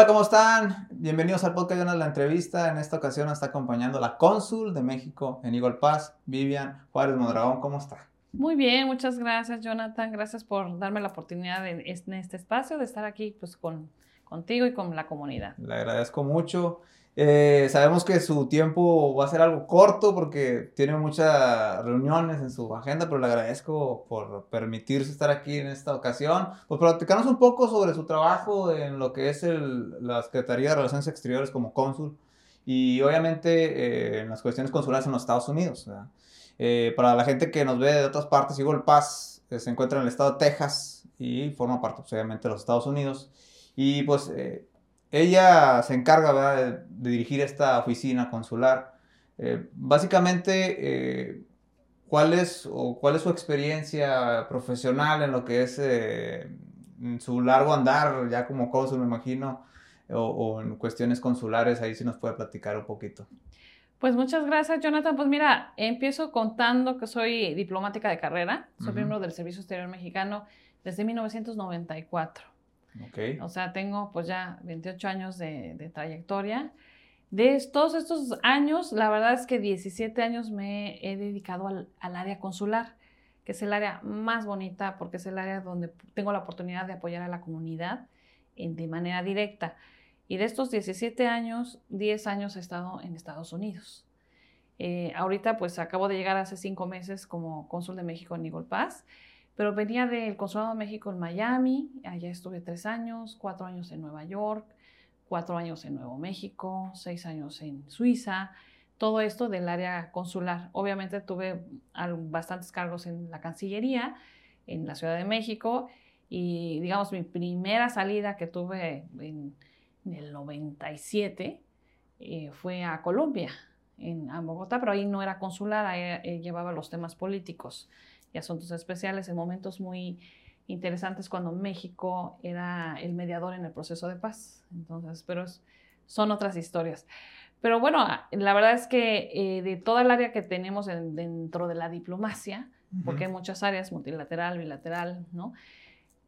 Hola, ¿cómo están? Bienvenidos al podcast de la entrevista. En esta ocasión nos está acompañando la cónsul de México en Eagle Pass, Vivian Juárez Mondragón. ¿Cómo está? Muy bien, muchas gracias, Jonathan. Gracias por darme la oportunidad en este espacio de estar aquí pues, con, contigo y con la comunidad. Le agradezco mucho. Eh, sabemos que su tiempo va a ser algo corto porque tiene muchas reuniones en su agenda, pero le agradezco por permitirse estar aquí en esta ocasión. Pues platicarnos un poco sobre su trabajo en lo que es el, la Secretaría de Relaciones Exteriores como cónsul y obviamente eh, en las cuestiones consulares en los Estados Unidos. Eh, para la gente que nos ve de otras partes, Eagle Pass se encuentra en el estado de Texas y forma parte pues, obviamente de los Estados Unidos. Y pues ella se encarga De, dirigir esta oficina consular. Eh, básicamente, eh, ¿cuál, es, o ¿cuál es su experiencia profesional en lo que es eh, su largo andar ya como cónsul, me imagino, o, en cuestiones consulares? Ahí sí nos puede platicar un poquito. Pues muchas gracias, Jonathan. Pues mira, empiezo contando que soy diplomática de carrera, soy miembro del Servicio Exterior Mexicano desde 1994. O sea, tengo pues ya 28 años de, trayectoria. De todos estos años, la verdad es que 17 años me he dedicado al, área consular, que es el área más bonita porque es el área donde tengo la oportunidad de apoyar a la comunidad de manera directa. Y de estos 17 años, 10 años he estado en Estados Unidos. Eh, ahorita pues acabo de llegar hace 5 meses como cónsul de México en Eagle Pass pero venía del Consulado de México en Miami, allá estuve tres años, cuatro años en Nueva York, cuatro años en Nuevo México, seis años en Suiza, todo esto del área consular. Obviamente tuve bastantes cargos en la Cancillería, en la Ciudad de México, y digamos mi primera salida que tuve en, el 97 eh, fue a Colombia, en, Bogotá, pero ahí no era consular, ahí eh, llevaba los temas políticos y asuntos especiales en momentos muy interesantes cuando México era el mediador en el proceso de paz. Entonces, pero son otras historias. Pero bueno, la verdad es que eh, de toda el área que tenemos dentro de la diplomacia, porque hay muchas áreas, multilateral, bilateral, ¿no?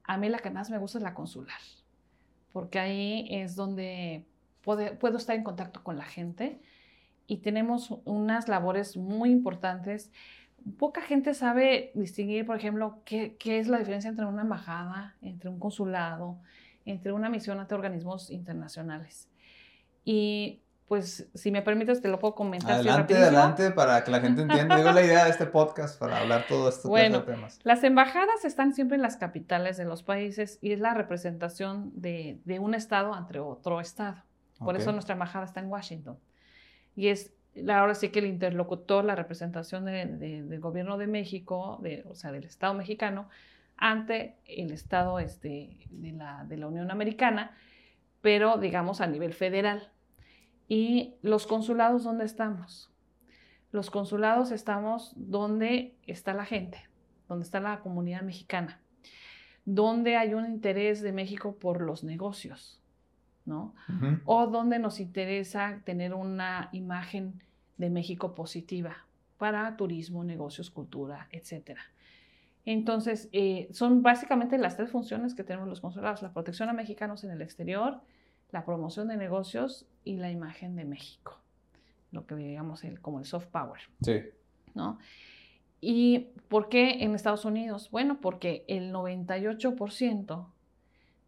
A mí la que más me gusta es la consular, porque ahí es donde puedo estar en contacto con la gente y tenemos unas labores muy importantes poca gente sabe distinguir, por ejemplo, qué, es la diferencia entre una embajada, entre un consulado, entre una misión ante organismos internacionales. Y pues, si me permites, te lo puedo comentar. Adelante, adelante, para que la gente entienda. Digo la idea de este podcast para hablar todo esto bueno, temas. Las embajadas están siempre en las capitales de los países y es la representación de, un estado ante otro estado. Por eso nuestra embajada está en Washington. Y es ahora sí que el interlocutor, la representación del gobierno de México, o sea, del Estado mexicano, ante el Estado este, de, la, de la Unión Americana, pero digamos a nivel federal. ¿Y los consulados dónde estamos? Los consulados estamos donde está la gente, donde está la comunidad mexicana, donde hay un interés de México por los negocios, ¿no? O donde nos interesa tener una imagen de México positiva para turismo, negocios, cultura, etc. Entonces, eh, son básicamente las tres funciones que tenemos los consulados, la protección a mexicanos en el exterior, la promoción de negocios y la imagen de México, lo que digamos el, como el soft power. Sí. ¿no? ¿Y por qué en Estados Unidos? Bueno, porque el 98%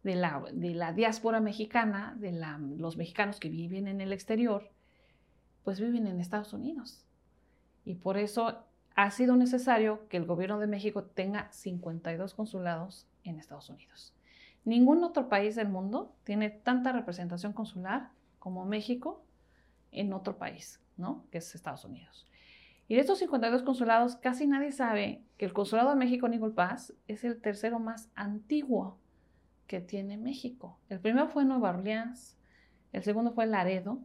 de la, de la diáspora mexicana, de los mexicanos que viven en el exterior, pues viven en Estados Unidos. Y por eso ha sido necesario que el gobierno de México tenga 52 consulados en Estados Unidos. Ningún otro país del mundo tiene tanta representación consular como México en otro país, ¿no? Que es Estados Unidos. Y de estos 52 consulados, casi nadie sabe que el consulado de México Eagle Pass es el tercero más antiguo que tiene México. El primero fue Nueva Orleans, el segundo fue Laredo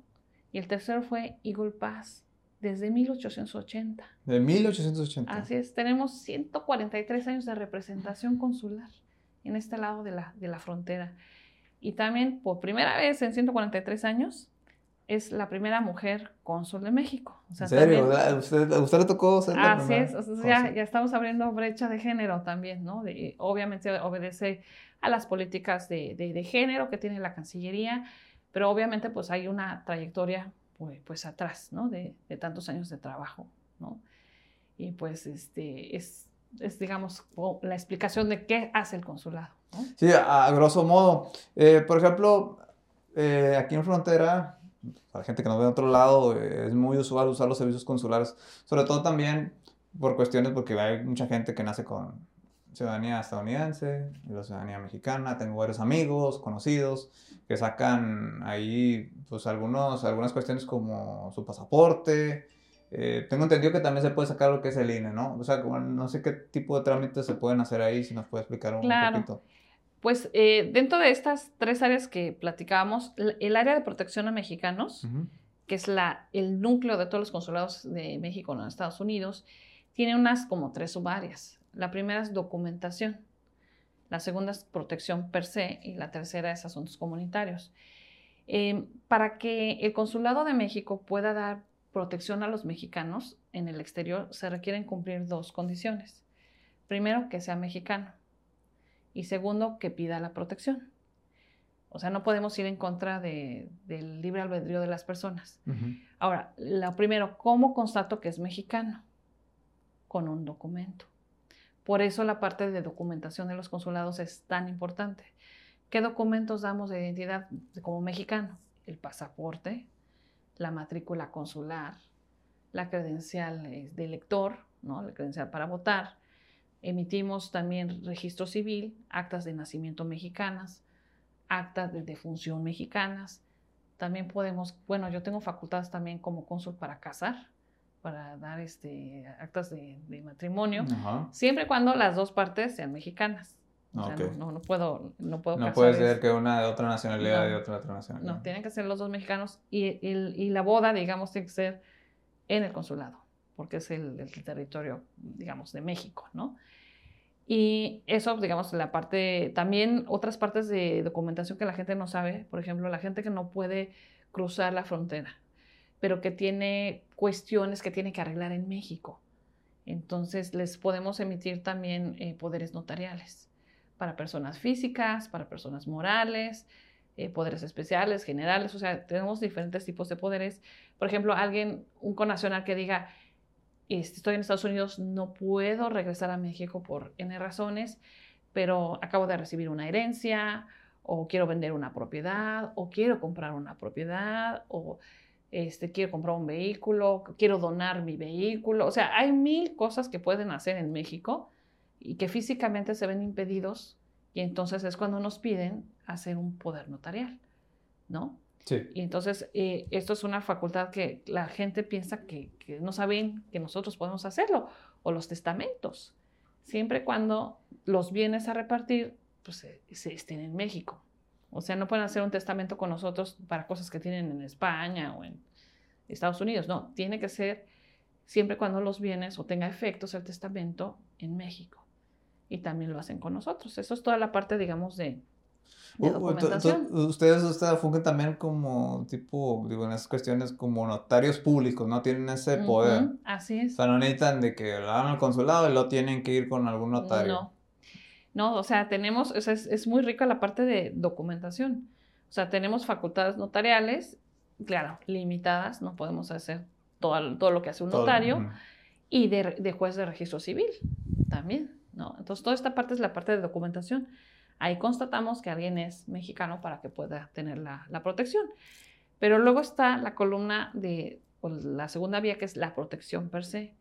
y el tercero fue Eagle Pass desde 1880. De 1880. Así es, tenemos 143 años de representación consular en este lado de la, de la frontera. Y también por primera vez en 143 años es la primera mujer cónsul de México. ¿En serio? ¿A usted, le tocó ser la Así es, ya, ya, estamos abriendo brecha de género también, ¿no? De, obviamente obedece a las políticas de, de, de género que tiene la Cancillería, Pero obviamente pues hay una trayectoria pues, pues atrás, ¿no? De, tantos años de trabajo, ¿no? Y pues este es, es, digamos, la explicación de qué hace el consulado. ¿no? Sí, a, grosso modo. Eh, por ejemplo, eh, aquí en frontera, para gente que nos ve de otro lado, eh, es muy usual usar los servicios consulares, sobre todo también por cuestiones, porque hay mucha gente que nace con ciudadanía estadounidense y la ciudadanía mexicana. Tengo varios amigos, conocidos, que sacan ahí pues algunos, algunas cuestiones como su pasaporte. Eh, tengo entendido que también se puede sacar lo que es el INE, ¿no? O sea, no sé qué tipo de trámites se pueden hacer ahí, si nos puede explicar un, claro. poquito. Pues eh, dentro de estas tres áreas que platicábamos, el área de protección a mexicanos, que es la, el núcleo de todos los consulados de México en los Estados Unidos, tiene unas como tres subáreas. La primera es documentación, la segunda es protección per se y la tercera es asuntos comunitarios. Em, para que el Consulado de México pueda dar protección a los mexicanos en el exterior, se requieren cumplir dos condiciones. Primero, que sea mexicano. Y segundo, que pida la protección. O sea, no podemos ir en contra del libre albedrío de las personas. Ahora, lo primero, ¿cómo constato que es mexicano? Con un documento. Por eso la parte de documentación de los consulados es tan importante. ¿Qué documentos damos de identidad como mexicano? El pasaporte, la matrícula consular, la credencial eh, de elector, ¿no? la credencial para votar. Emitimos también registro civil, actas de nacimiento mexicanas, actas de defunción mexicanas. También podemos, bueno, yo tengo facultades también como cónsul para casar, para dar este, actas de, matrimonio, siempre cuando las dos partes sean mexicanas. O sea, no, no, puedo, no puedo No puede ser que una de otra nacionalidad y otra de otra nacionalidad. No, tienen que ser los dos mexicanos y, y, la boda, digamos, tiene que ser en el consulado, porque es el, el, territorio, digamos, de México, ¿no? Y eso, digamos, la parte, también otras partes de documentación que la gente no sabe, por ejemplo, la gente que no puede cruzar la frontera, pero que tiene cuestiones que tiene que arreglar en México. Entonces, les podemos emitir también eh, poderes notariales para personas físicas, para personas morales, eh, poderes especiales, generales, o sea, tenemos diferentes tipos de poderes. Por ejemplo, alguien, un conacional que diga, estoy en Estados Unidos, no puedo regresar a México por N razones, pero acabo de recibir una herencia, o quiero vender una propiedad, o quiero comprar una propiedad, o este, quiero comprar un vehículo, quiero donar mi vehículo. O sea, hay mil cosas que pueden hacer en México y que físicamente se ven impedidos y entonces es cuando nos piden hacer un poder notarial, ¿no? Sí. Y entonces eh, esto es una facultad que la gente piensa que, no saben que nosotros podemos hacerlo, o los testamentos, siempre cuando los bienes a repartir pues, se, estén en México. O sea, no pueden hacer un testamento con nosotros para cosas que tienen en España o en Estados Unidos, no, tiene que ser siempre cuando los bienes o tenga efectos el testamento en México y también lo hacen con nosotros. Eso es toda la parte, digamos, de, documentación. Ustedes, ustedes fungen también como tipo, digo, en esas cuestiones como notarios públicos, ¿no? Tienen ese poder. así es. O sea, no necesitan de que lo hagan al consulado y lo tienen que ir con algún notario. No. No, o sea, tenemos, o sea, es, es, muy rica la parte de documentación. O sea, tenemos facultades notariales, claro, limitadas, no podemos hacer todo, todo lo que hace un notario, y de, de juez de registro civil también. ¿no? Entonces, toda esta parte es la parte de documentación. Ahí constatamos que alguien es mexicano para que pueda tener la, protección. Pero luego está la columna de la segunda vía, que es la protección per se.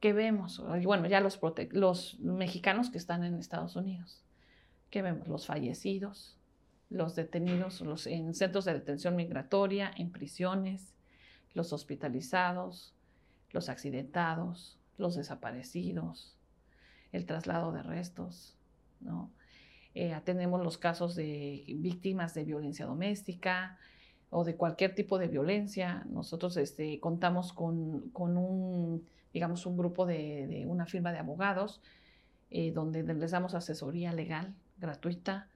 ¿Qué vemos? Bueno, ya los, mexicanos que están en Estados Unidos. ¿Qué vemos? Los fallecidos, los detenidos en centros de detención migratoria, en prisiones, los hospitalizados, los accidentados, los desaparecidos, el traslado de restos, ¿no? Eh, atendemos los casos de víctimas de violencia doméstica o de cualquier tipo de violencia. Nosotros este, contamos con, un, digamos, un grupo de, una firma de abogados eh, donde les damos asesoría legal gratuita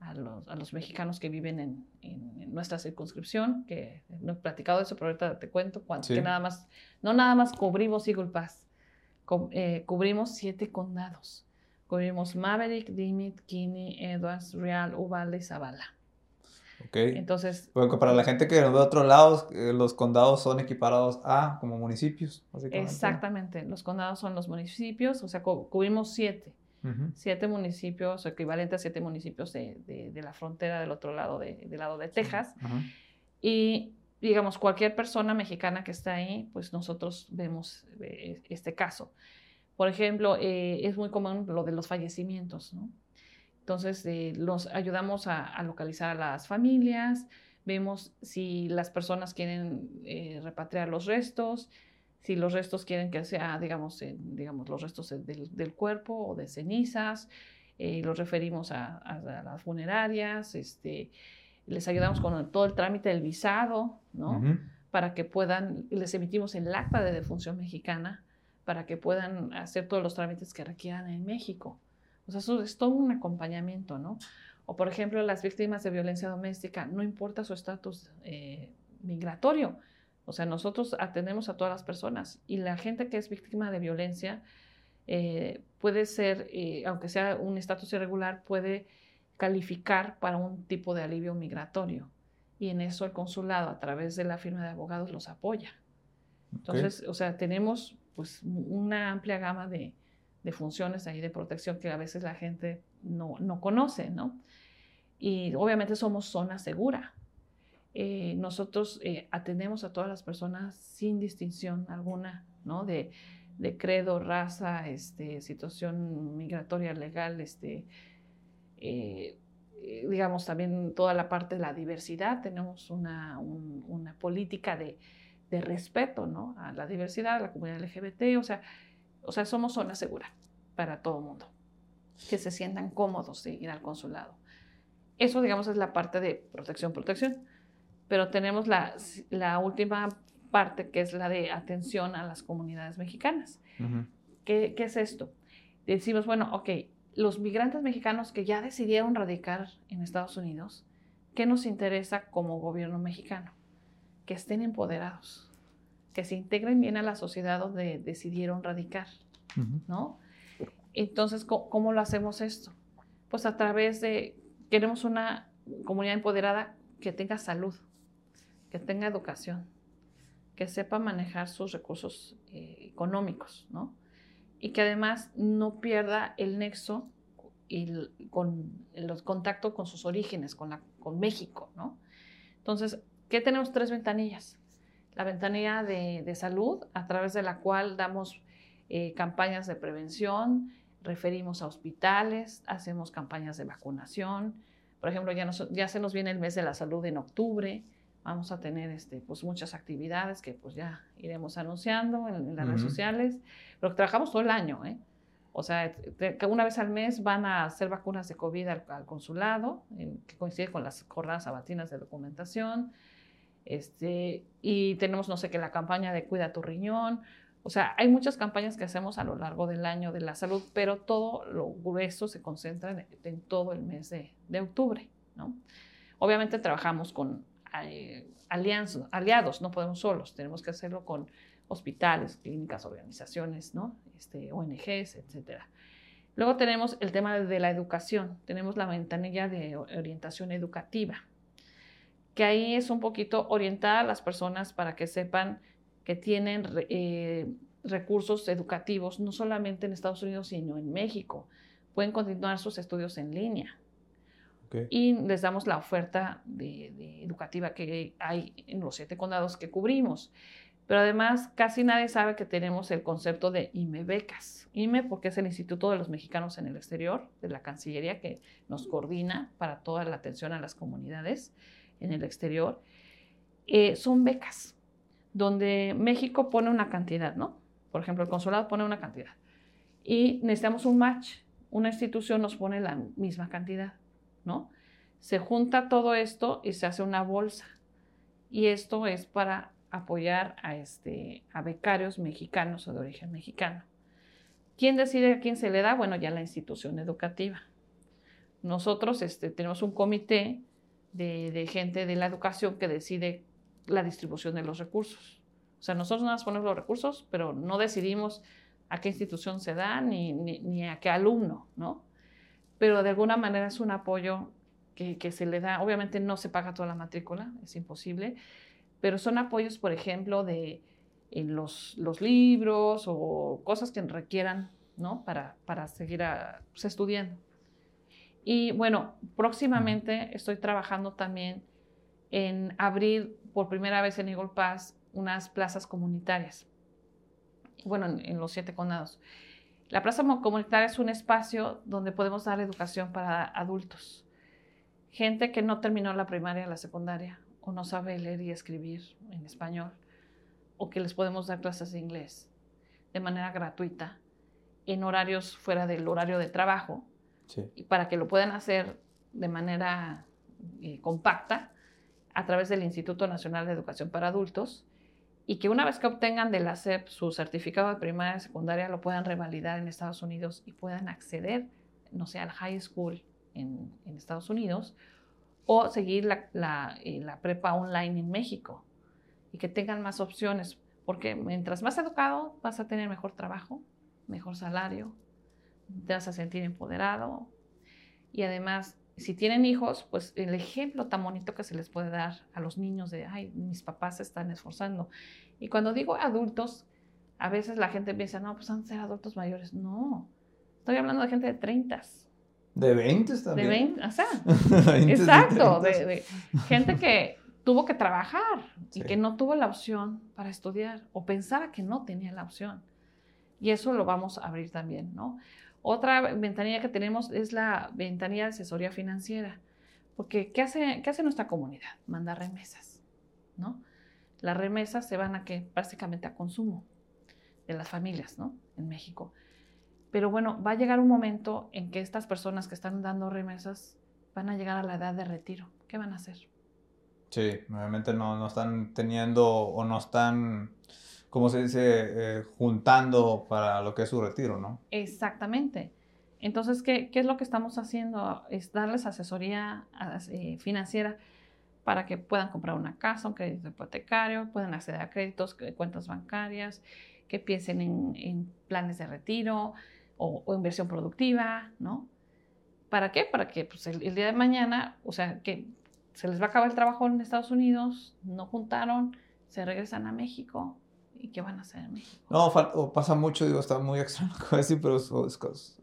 a los, mexicanos que viven en, nuestra circunscripción, que no he platicado de eso, pero ahorita te cuento, que nada más, no nada más cubrimos Eagle Pass, eh, cubrimos siete condados. Cubrimos Maverick, Dimit, Kinney, Edwards, Real, Uvalde y Zavala. Ok. Entonces. Porque para la gente que nos ve de otros lados, eh, los condados son equiparados a como municipios, Exactamente. Los condados son los municipios, o sea, cubrimos siete. Siete municipios, equivalente a siete municipios de, la frontera del otro lado, de, del lado de Texas. Y digamos, cualquier persona mexicana que está ahí, pues nosotros vemos eh, este caso. Por ejemplo, eh, es muy común lo de los fallecimientos, ¿no? Entonces, eh, los ayudamos a, localizar a las familias, vemos si las personas quieren repatriar los restos, si los restos quieren que sea, digamos, digamos los restos del, cuerpo o de cenizas, los referimos a, las funerarias, este, les ayudamos con todo el trámite del visado, ¿no? Para que puedan, les emitimos el acta de defunción mexicana para que puedan hacer todos los trámites que requieran en México. O sea, eso es todo un acompañamiento, ¿no? O, por ejemplo, las víctimas de violencia doméstica, no importa su estatus eh, migratorio. O sea, nosotros atendemos a todas las personas y la gente que es víctima de violencia eh, puede ser, eh, aunque sea un estatus irregular, puede calificar para un tipo de alivio migratorio. Y en eso el consulado, a través de la firma de abogados, los apoya. Entonces, o sea, tenemos pues una amplia gama de, funciones ahí de protección que a veces la gente no, conoce, ¿no? Y obviamente somos zona segura. Eh, nosotros eh, atendemos a todas las personas sin distinción alguna, ¿no? De, de credo, raza, este, situación migratoria legal, este, eh, eh, digamos, también toda la parte de la diversidad, tenemos una, una política de, de, respeto ¿no? a la diversidad, a la comunidad LGBT, o sea, o sea, somos zona segura para todo el mundo, que se sientan cómodos de ir al consulado. Eso, digamos, es la parte de protección, protección, pero tenemos la, la última parte que es la de atención a las comunidades mexicanas. ¿Qué, ¿Qué es esto? Decimos, bueno, ok, los migrantes mexicanos que ya decidieron radicar en Estados Unidos, ¿qué nos interesa como gobierno mexicano? Que estén empoderados, que se integren bien a la sociedad donde decidieron radicar, ¿no? Entonces, ¿cómo, lo hacemos esto? Pues a través de, queremos una comunidad empoderada que tenga salud, que tenga educación, que sepa manejar sus recursos eh, económicos, ¿no? y que además no pierda el nexo y con los contactos con sus orígenes, con, la, con México, ¿no? Entonces, ¿qué tenemos? Tres ventanillas. La ventanilla de, salud, a través de la cual damos eh, campañas de prevención, referimos a hospitales, hacemos campañas de vacunación. Por ejemplo, ya, ya se nos viene el mes de la salud en octubre, vamos a tener este, pues, muchas actividades que pues ya iremos anunciando en, las redes sociales, pero trabajamos todo el año, ¿eh? O sea, una vez al mes van a hacer vacunas de COVID al, consulado, que coincide con las jornadas sabatinas de documentación. Este, y tenemos, no sé qué, la campaña de Cuida tu riñón. O sea, hay muchas campañas que hacemos a lo largo del año de la salud, pero todo lo grueso se concentra en, todo el mes de, de octubre, ¿no? Obviamente trabajamos con eh, aliados, no podemos solos, tenemos que hacerlo con hospitales, clínicas, organizaciones, ¿no? este, ONGs, etc. Luego tenemos el tema de la educación, tenemos la ventanilla de orientación educativa, que ahí es un poquito orientar a las personas para que sepan que tienen eh, recursos educativos, no solamente en Estados Unidos, sino en México. Pueden continuar sus estudios en línea. Y les damos la oferta de, educativa que hay en los siete condados que cubrimos. Pero además, casi nadie sabe que tenemos el concepto de IME becas. IME porque es el Instituto de los Mexicanos en el Exterior, de la Cancillería, que nos coordina para toda la atención a las comunidades en el exterior. Eh, son becas, donde México pone una cantidad, ¿no? Por ejemplo, el consulado pone una cantidad. Y necesitamos un match. Una institución nos pone la misma cantidad. ¿no? Se junta todo esto y se hace una bolsa. Y esto es para apoyar a, este, a becarios mexicanos o de origen mexicano. ¿Quién decide a quién se le da? Bueno, ya la institución educativa. Nosotros este, tenemos un comité de, gente de la educación que decide la distribución de los recursos. O sea, nosotros nada más ponemos los recursos, pero no decidimos a qué institución se da ni, ni, ni a qué alumno, ¿no? pero de alguna manera es un apoyo que, que, se le da, obviamente no se paga toda la matrícula, es imposible, pero son apoyos, por ejemplo, de en los, los libros o cosas que requieran, ¿no? Para, para seguir pues, estudiando. Y bueno, próximamente estoy trabajando también en abrir por primera vez en Eagle Pass unas plazas comunitarias. Bueno, en, los siete condados. La plaza comunitaria es un espacio donde podemos dar educación para adultos. Gente que no terminó la primaria, la secundaria, o no sabe leer y escribir en español, o que les podemos dar clases de inglés de manera gratuita en horarios fuera del horario de trabajo, y para que lo puedan hacer de manera eh, compacta a través del Instituto Nacional de Educación para Adultos y que una vez que obtengan de la SEP su certificado de primaria y secundaria lo puedan revalidar en Estados Unidos y puedan acceder, no sé, al high school en, Estados Unidos o seguir la, la, eh, la, prepa online en México y que tengan más opciones, porque mientras más educado vas a tener mejor trabajo, mejor salario, te vas a sentir empoderado y además si tienen hijos, pues el ejemplo tan bonito que se les puede dar a los niños de, ay, mis papás se están esforzando. Y cuando digo adultos, a veces la gente piensa, no, pues han de ser adultos mayores. No, estoy hablando de gente de 30. De 20 también. De 20, o sea, exacto, de, gente que tuvo que trabajar y que no tuvo la opción para estudiar o pensaba que no tenía la opción. Y eso lo vamos a abrir también, ¿no? Otra ventanilla que tenemos es la ventanilla de asesoría financiera. Porque, ¿qué hace, qué hace nuestra comunidad? Manda remesas, ¿no? Las remesas se van a que básicamente a consumo de las familias, ¿no? En México. Pero bueno, va a llegar un momento en que estas personas que están dando remesas van a llegar a la edad de retiro. ¿Qué van a hacer? Sí, obviamente no, no están teniendo o no están ¿cómo se dice? Eh, juntando para lo que es su retiro, ¿no? Exactamente. Entonces, ¿qué, ¿qué, es lo que estamos haciendo? Es darles asesoría eh, financiera para que puedan comprar una casa, un crédito hipotecario, puedan acceder a créditos, cuentas bancarias, que piensen en, planes de retiro o, inversión productiva, ¿no? ¿Para qué? Para que pues, el día de mañana, o sea, que se les va a acabar el trabajo en Estados Unidos, no juntaron, se regresan a México, ¿Y qué van a hacer en México? No, pasa mucho, digo, está muy extraño decir, pero es,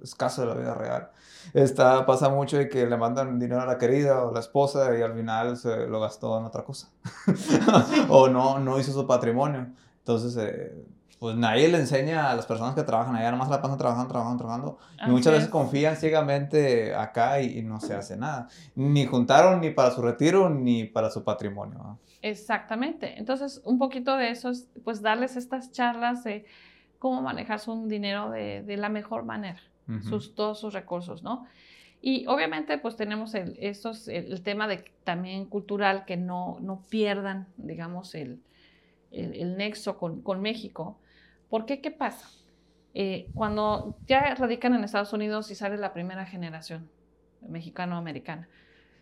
es, caso de la vida real. Está, pasa mucho de que le mandan dinero a la querida o la esposa y al final se lo gastó en otra cosa. o no, no hizo su patrimonio. Entonces, eh, pues nadie le enseña a las personas que trabajan allá, más la pasan trabajando, trabajando, trabajando. Y muchas veces confían ciegamente acá y, no se hace nada. Ni juntaron ni para su retiro ni para su patrimonio. Exactamente. Entonces, un poquito de eso es, pues, darles estas charlas de cómo manejar su dinero de, de la mejor manera, sus, todos sus recursos, ¿no? Y obviamente, pues, tenemos el, estos, el, tema de también cultural, que no, no pierdan, digamos, el, el, nexo con, con, México. ¿Por qué? ¿Qué pasa? Eh, cuando ya radican en Estados Unidos y sale la primera generación mexicano-americana,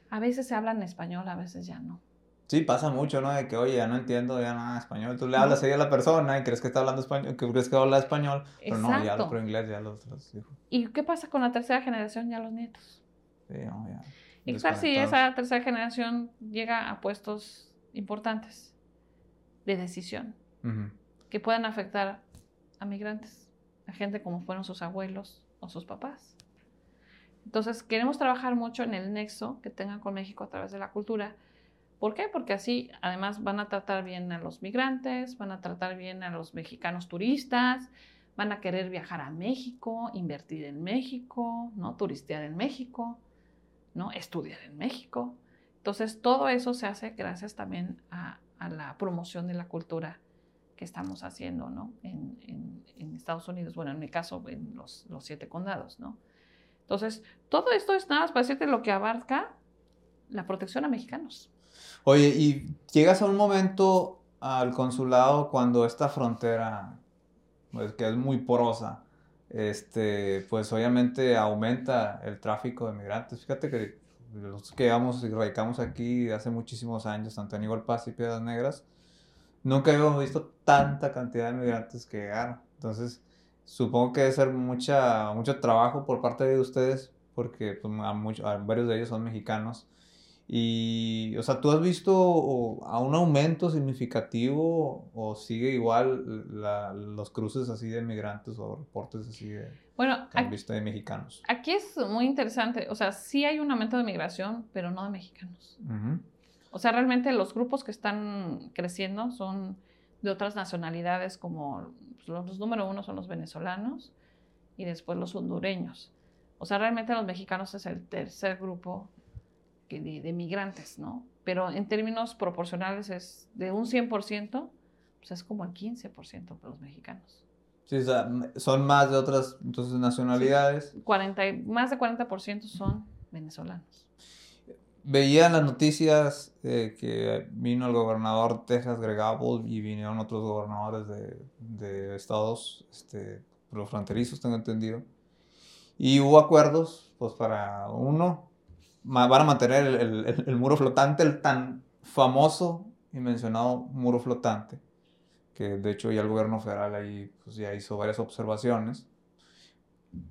a veces se habla en español, a veces ya no. Sí, pasa mucho, ¿no? De que, oye, ya no entiendo ya nada de español. Tú le hablas ahí a la persona y crees que está hablando español, que crees que habla español, pero no, ya habla por inglés, ya los, los hijos. ¿Y qué pasa con la tercera generación, ya los nietos? Sí, no, ya. Y claro, si esa tercera generación llega a puestos importantes de decisión que puedan afectar a migrantes, a gente como fueron sus abuelos o sus papás. Entonces, queremos trabajar mucho en el nexo que tengan con México a través de la cultura ¿Por qué? Porque así además van a tratar bien a los migrantes, van a tratar bien a los mexicanos turistas, van a querer viajar a México, invertir en México, ¿no? Turistear en México, ¿no? Estudiar en México. Entonces, todo eso se hace gracias también a, la promoción de la cultura que estamos haciendo, ¿no? En, Estados Unidos, bueno, en mi caso, en los, los siete condados, ¿no? Entonces, todo esto es nada más para decirte lo que abarca la protección a mexicanos. Oye, y llegas a un momento al consulado cuando esta frontera, pues que es muy porosa, este, pues obviamente aumenta el tráfico de migrantes. Fíjate que los que vamos y radicamos aquí hace muchísimos años, tanto en Igual Paz y Piedras Negras, nunca habíamos visto tanta cantidad de migrantes que llegaron. Entonces, supongo que debe ser mucha, mucho trabajo por parte de ustedes, porque pues, a varios de ellos son mexicanos Y, o sea, ¿tú has visto a un aumento significativo o sigue igual los cruces así de migrantes o reportes así de, bueno, que han visto de mexicanos? Aquí es muy interesante, o sea, sí hay un aumento de migración, pero no de mexicanos. O sea, realmente los grupos que están creciendo son de otras nacionalidades, como pues, los, número uno son los venezolanos y después los hondureños. O sea, realmente los mexicanos es el tercer grupo de, migrantes, ¿no? Pero en términos proporcionales es de un 100%, pues es como el 15% para los mexicanos. Sí, o sea, son más de otras entonces, nacionalidades. 40, más de 40% son venezolanos. Veía en las noticias eh, que vino el gobernador Texas, Greg Abbott, y vinieron otros gobernadores de, de estados este, fronterizos, tengo entendido. Y hubo acuerdos, pues para uno, van a mantener el, muro flotante, el tan famoso y mencionado muro flotante, que de hecho ya el gobierno federal ahí pues, ya hizo varias observaciones.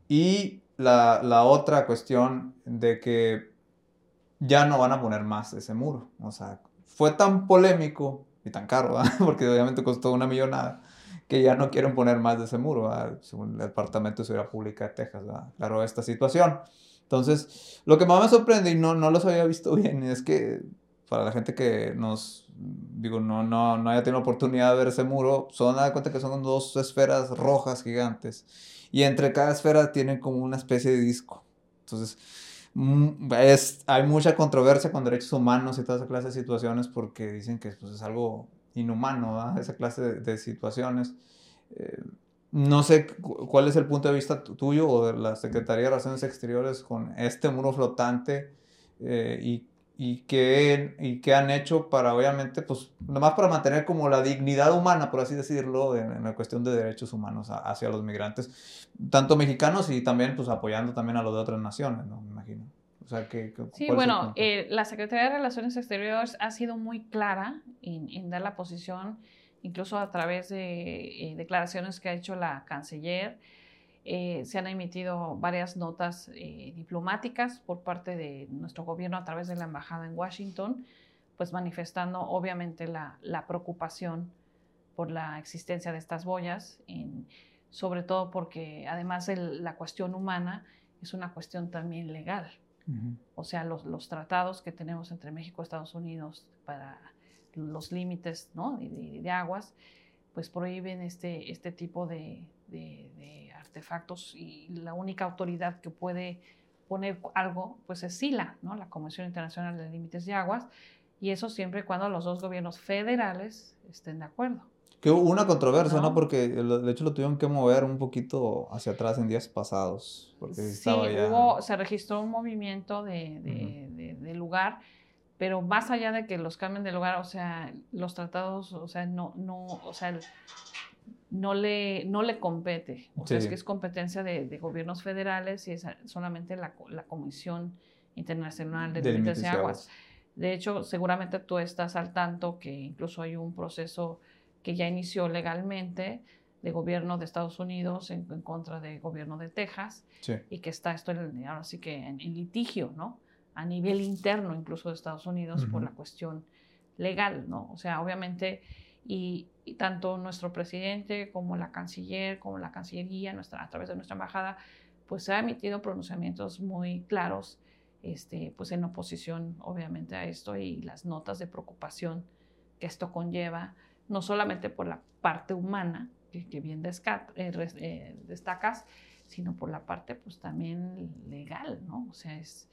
Y la, la, otra cuestión de que ya no van a poner más ese muro. O sea, fue tan polémico y tan caro, porque obviamente costó una millonada, que ya no quieren poner más de ese muro, según el Departamento de Seguridad Pública de Texas. Claro, esta situación. Entonces, lo que más me sorprende, y no, no los había visto bien, es que para la gente que nos, digo, no, no, no haya tenido oportunidad de ver ese muro, son da cuenta que son dos esferas rojas gigantes. Y entre cada esfera tienen como una especie de disco. Entonces, es, hay mucha controversia con derechos humanos y toda esa clase de situaciones porque dicen que pues, es algo inhumano, esa clase de, situaciones. Eh, no sé cuál es el punto de vista tuyo o de la Secretaría de Relaciones Exteriores con este muro flotante eh, y, y, qué, y qué han hecho para, obviamente, pues, nomás para mantener como la dignidad humana, por así decirlo, en, la cuestión de derechos humanos hacia los migrantes, tanto mexicanos y también, pues, apoyando también a los de otras naciones, ¿no? Me imagino. O sea, que, sí, bueno, eh, la Secretaría de Relaciones Exteriores ha sido muy clara en, en dar la posición incluso a través de eh, declaraciones que ha hecho la canciller. Eh, se han emitido varias notas eh, diplomáticas por parte de nuestro gobierno a través de la embajada en Washington, pues manifestando obviamente la, preocupación por la existencia de estas boyas, sobre todo porque además de la cuestión humana es una cuestión también legal. O sea, los, los, tratados que tenemos entre México y Estados Unidos para los límites ¿no? de, aguas, pues prohíben este, este tipo de, artefactos y la única autoridad que puede poner algo, pues es SILA, ¿no? la Convención Internacional de Límites de Aguas, y eso siempre y cuando los dos gobiernos federales estén de acuerdo. Que hubo una controversia, ¿no? Porque de hecho lo tuvieron que mover un poquito hacia atrás en días pasados. Porque sí, hubo, se registró un movimiento de, de lugar pero más allá de que los cambien de lugar, o sea, los tratados, o sea, no, no, o sea, no le, no le compete. O sea, es que es competencia de, gobiernos federales y es solamente la, la Comisión Internacional de, Límites de Aguas. De hecho, seguramente tú estás al tanto que incluso hay un proceso que ya inició legalmente de gobierno de Estados Unidos en, contra del gobierno de Texas y que está esto ahora sí que en litigio, ¿no? a nivel interno incluso de Estados Unidos por la cuestión legal, ¿no? O sea, obviamente, y, tanto nuestro presidente como la canciller, como la cancillería, nuestra, a través de nuestra embajada, pues se ha emitido pronunciamientos muy claros, este, pues en oposición obviamente a esto y las notas de preocupación que esto conlleva, no solamente por la parte humana, que, bien eh, eh, destacas, sino por la parte pues también legal, ¿no? O sea, es,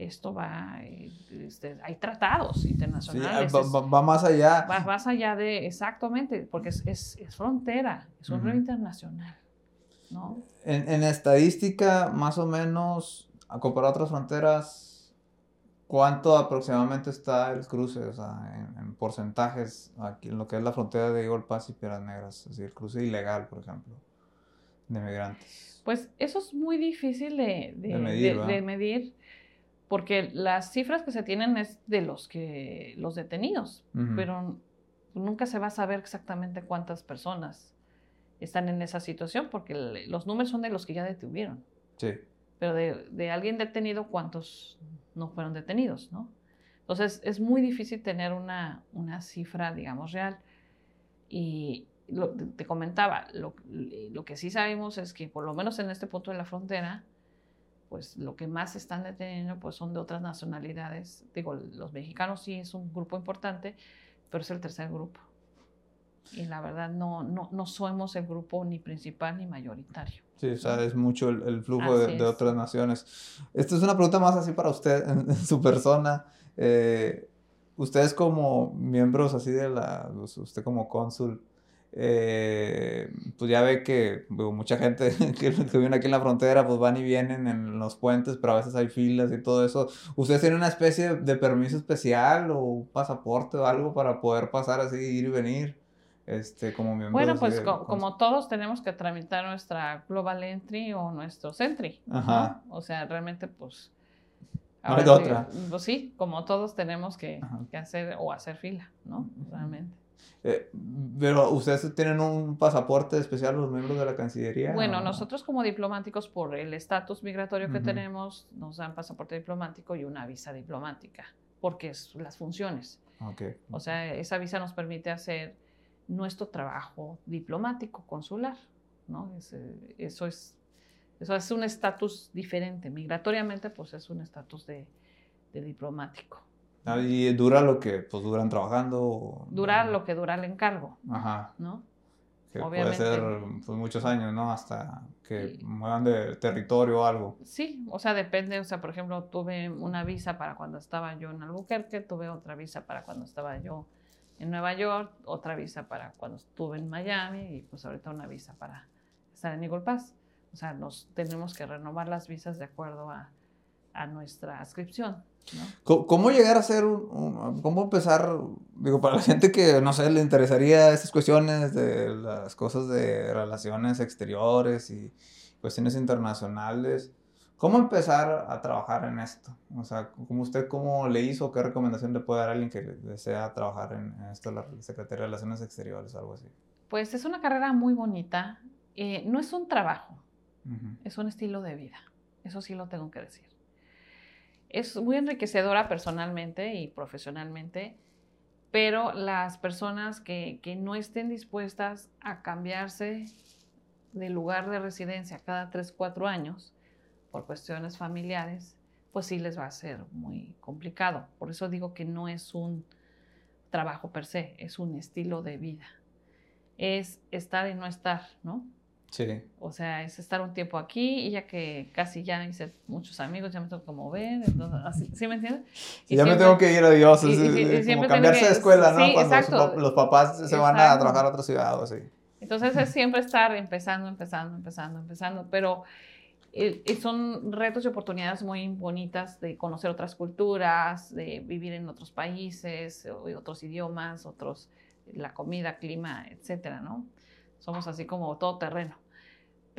esto va, eh, este, hay tratados internacionales. va, más allá. Va más allá de, exactamente, porque es, es, es frontera, es un río internacional. ¿no? En, en, estadística, más o menos, a comparar otras fronteras, ¿cuánto aproximadamente está el cruce? O sea, en, porcentajes, aquí en lo que es la frontera de Eagle Pass y Piedras Negras, es decir, el cruce ilegal, por ejemplo, de migrantes. Pues eso es muy difícil de, de, medir, de medir porque las cifras que se tienen es de los que los detenidos, pero nunca se va a saber exactamente cuántas personas están en esa situación, porque los números son de los que ya detuvieron. Sí. Pero de, alguien detenido, ¿cuántos no fueron detenidos, no? Entonces, es muy difícil tener una, una cifra, digamos, real. Y lo, te comentaba, lo, lo, que sí sabemos es que por lo menos en este punto de la frontera, pues lo que más están deteniendo pues son de otras nacionalidades. Digo, los mexicanos sí es un grupo importante, pero es el tercer grupo. Y la verdad no, no, no somos el grupo ni principal ni mayoritario. Sí, o sea, es mucho el, flujo de, otras naciones. Esta es una pregunta más así para usted, en, su persona. Eh, ustedes como miembros así de la, usted como cónsul, eh, pues ya ve que mucha gente que, viene aquí en la frontera, pues van y vienen en los puentes, pero a veces hay filas y todo eso. ¿Ustedes tienen una especie de permiso especial o un pasaporte o algo para poder pasar así, ir y venir? Este, como bueno, pues como todos tenemos que tramitar nuestra Global Entry o nuestro Sentry. Ajá. O sea, realmente pues... No hay otra. Pues sí, como todos tenemos que, que, hacer o hacer fila, ¿no? Realmente. Eh, pero ustedes tienen un pasaporte especial los miembros de la Cancillería. Bueno, nosotros como diplomáticos por el estatus migratorio que tenemos nos dan pasaporte diplomático y una visa diplomática porque es las funciones. Okay. O sea, esa visa nos permite hacer nuestro trabajo diplomático consular, ¿no? Eh, eso es eso es un estatus diferente. Migratoriamente, pues es un estatus de, de diplomático. Ah, y dura lo que pues duran trabajando. Dura lo que dura el encargo. Ajá. ¿No? Que puede ser pues, muchos años, ¿no? Hasta que muevan de territorio o algo. Sí, o sea, depende. O sea, por ejemplo, tuve una visa para cuando estaba yo en Albuquerque, tuve otra visa para cuando estaba yo en Nueva York, otra visa para cuando estuve en Miami y pues ahorita una visa para estar en Eagle Pass. O sea, nos tenemos que renovar las visas de acuerdo a, a nuestra inscripción. ¿Cómo llegar a ser un, cómo empezar, digo, para la gente que, no sé, le interesaría estas cuestiones de las cosas de relaciones exteriores y cuestiones internacionales, ¿cómo empezar a trabajar en esto? O sea, ¿cómo usted cómo le hizo, qué recomendación le puede dar a alguien que desea trabajar en, esto, la Secretaría de Relaciones Exteriores, algo así? Pues es una carrera muy bonita, eh, no es un trabajo, es un estilo de vida, eso sí lo tengo que decir es muy enriquecedora personalmente y profesionalmente, pero las personas que, no estén dispuestas a cambiarse de lugar de residencia cada 3, 4 años por cuestiones familiares, pues sí les va a ser muy complicado. Por eso digo que no es un trabajo per se, es un estilo de vida. Es estar y no estar, ¿no? Sí. O sea, es estar un tiempo aquí y ya que casi ya hice muchos amigos, ya me tengo que mover, entonces, así, ¿sí me entiendes? Y ya me tengo que ir a Dios, es, como cambiarse de escuela, ¿no? Cuando los, papás se van a trabajar a otra ciudad o así. Entonces es siempre estar empezando, empezando, empezando, empezando, pero eh, son retos y oportunidades muy bonitas de conocer otras culturas, de vivir en otros países, otros idiomas, otros, la comida, clima, etcétera, ¿no? somos así como todo terreno.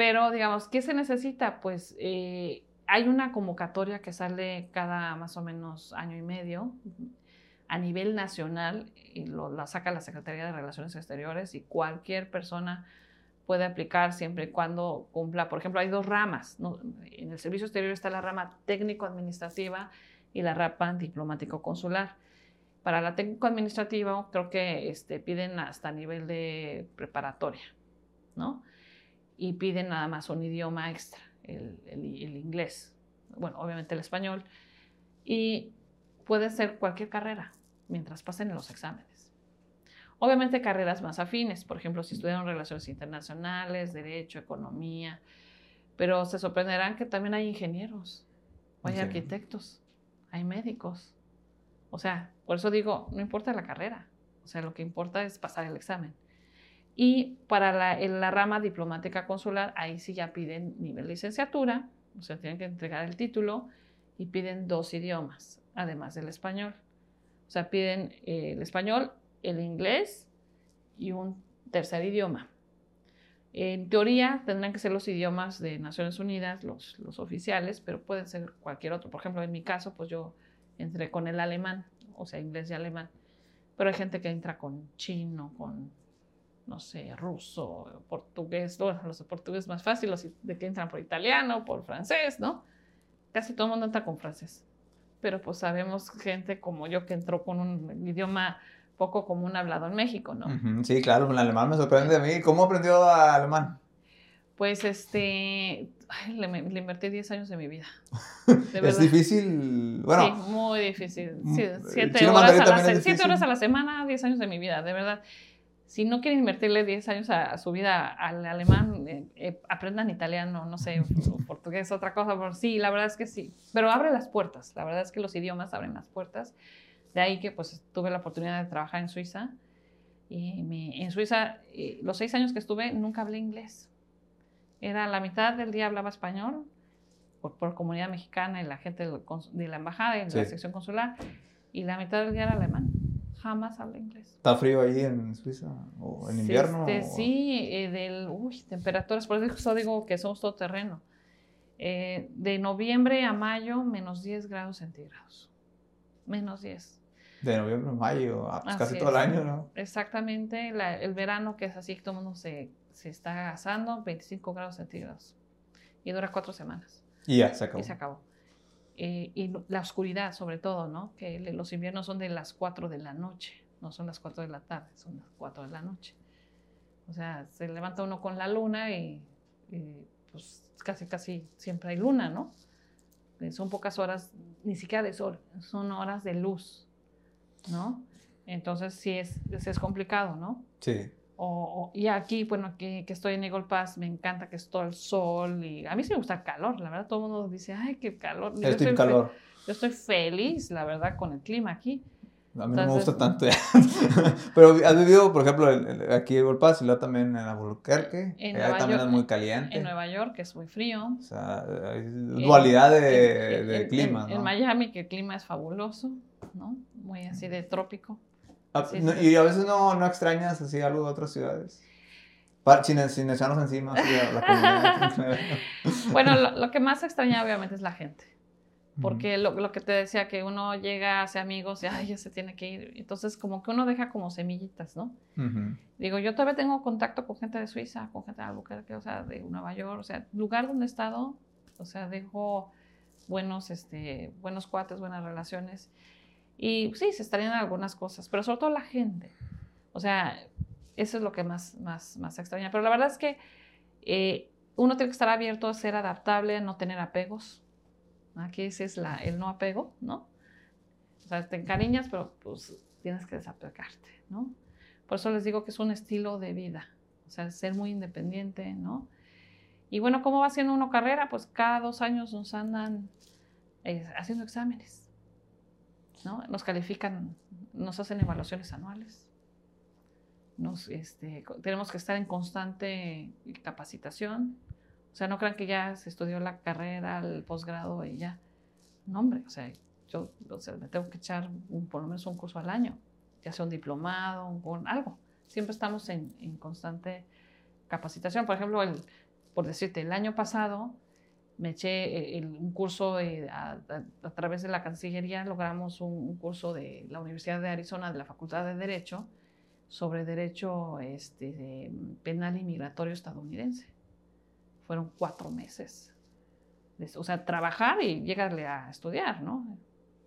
Pero digamos, ¿qué se necesita? Pues eh, hay una convocatoria que sale cada más o menos año y medio a nivel nacional y lo, la saca la Secretaría de Relaciones Exteriores y cualquier persona puede aplicar siempre y cuando cumpla. Por ejemplo, hay dos ramas. En el servicio exterior está la rama técnico-administrativa y la rama diplomático-consular. Para la técnico-administrativa creo que este, piden hasta nivel de preparatoria, ¿no? Y piden nada más un idioma extra, el, el, inglés, bueno, obviamente el español, y puede ser cualquier carrera mientras pasen los exámenes. Obviamente carreras más afines, por ejemplo, si estudian relaciones internacionales, derecho, economía, pero se sorprenderán que también hay ingenieros, hay arquitectos, hay médicos, o sea, por eso digo, no importa la carrera, o sea, lo que importa es pasar el examen. Y para la, en la rama diplomática consular, ahí sí ya piden nivel licenciatura, o sea, tienen que entregar el título y piden dos idiomas, además del español. O sea, piden eh, el español, el inglés y un tercer idioma. En teoría tendrán que ser los idiomas de Naciones Unidas, los, los oficiales, pero pueden ser cualquier otro. Por ejemplo, en mi caso, pues yo entré con el alemán, o sea, inglés y alemán. Pero hay gente que entra con chino, con, no sé, ruso, portugués. Bueno, los de portugués más fácil, los de que entran por italiano, por francés, ¿no? Casi todo el mundo entra con francés. pero pues sabemos gente como yo que entró con un idioma poco común hablado en México, ¿no? Sí, claro, el alemán me sorprende a mí. ¿Cómo aprendió alemán? Pues este, le, invertí 10 años de mi vida. es difícil, bueno. Sí, muy difícil. Mm, siete, horas a, la, siete horas a la semana, 10 años de mi vida, de verdad. Si no quieren invertirle 10 años a, su vida al alemán, eh, eh, aprendan italiano, no sé, portugués, otra cosa. Pero sí, la verdad es que sí. Pero abre las puertas. La verdad es que los idiomas abren las puertas. De ahí que pues tuve la oportunidad de trabajar en Suiza. Y en Suiza, eh, los seis años que estuve, nunca hablé inglés era la mitad del día hablaba español por, por comunidad mexicana y la gente de la embajada y la sección consular, y la mitad del día era alemán. Jamás hablé inglés. ¿Está frío ahí en Suiza? ¿O en invierno? Este, Sí, eh, del, uy, temperaturas, por eso digo que somos todo terreno. Eh, de noviembre a mayo, menos 10 grados centígrados. Menos 10. De noviembre a mayo, pues casi todo el año, ¿no? Exactamente, el verano que es así, todo el mundo se se está asando 25 grados centígrados y dura cuatro semanas. Y ya, se acabó. Y se acabó. Eh, y la oscuridad, sobre todo, ¿no? Que los inviernos son de las 4 de la noche, no son las 4 de la tarde, son las 4 de la noche. O sea, se levanta uno con la luna y, pues casi, casi siempre hay luna, ¿no? Eh, son pocas horas, ni siquiera de sol, son horas de luz, ¿no? Entonces sí es, es complicado, ¿no? Sí. O, y aquí, bueno, que, que, estoy en Eagle Pass, me encanta que es todo el sol y a mí sí me gusta el calor, la verdad, todo el mundo dice, ay, qué calor. Yo estoy, calor. Yo estoy feliz, la verdad, con el clima aquí. A mí no me gusta tanto. Pero has vivido, por ejemplo, aquí en Eagle Pass y luego también en Albuquerque. En Nueva también es muy caliente. En Nueva York, que es muy frío. O sea, hay dualidad de, de clima. En, Miami, que el clima es fabuloso, ¿no? Muy así de trópico. Ah, y a veces no, no, extrañas así algo de otras ciudades. sin, sin echarnos encima la bueno, lo, que más extraña obviamente es la gente. Porque lo, lo, que te decía, que uno llega, hace amigos y ay, ya se tiene que ir. Entonces, como que uno deja como semillitas, ¿no? Digo, yo todavía tengo contacto con gente de Suiza, con gente de Albuquerque, o sea, de Nueva York, o sea, lugar donde he estado, o sea, dejo buenos, este, buenos cuates, buenas relaciones. Y sí, se extrañan algunas cosas, pero sobre todo la gente. O sea, eso es lo que más, más, más extraña. Pero la verdad es que eh, uno tiene que estar abierto a ser adaptable, no tener apegos. Aquí ese es la, el no apego, ¿no? O sea, te encariñas, pero pues tienes que desapegarte, ¿no? Por eso les digo que es un estilo de vida. O sea, ser muy independiente, ¿no? Y bueno, ¿cómo va haciendo uno carrera? Pues cada dos años nos andan eh, haciendo exámenes. Nos califican, nos hacen evaluaciones anuales. Nos, este, tenemos que estar en constante capacitación. O sea, no crean que ya se estudió la carrera, el posgrado y ya. No, hombre, o sea, yo me tengo que echar por lo menos un curso al año, ya sea un diplomado, un, algo. Siempre estamos en, en, constante capacitación. Por ejemplo, el, por decirte, el año pasado me eché eh, un curso a, través de la Cancillería, logramos un, curso de la Universidad de Arizona, de la Facultad de Derecho, sobre derecho este, penal y migratorio estadounidense. Fueron cuatro meses. O sea, trabajar y llegarle a estudiar, ¿no?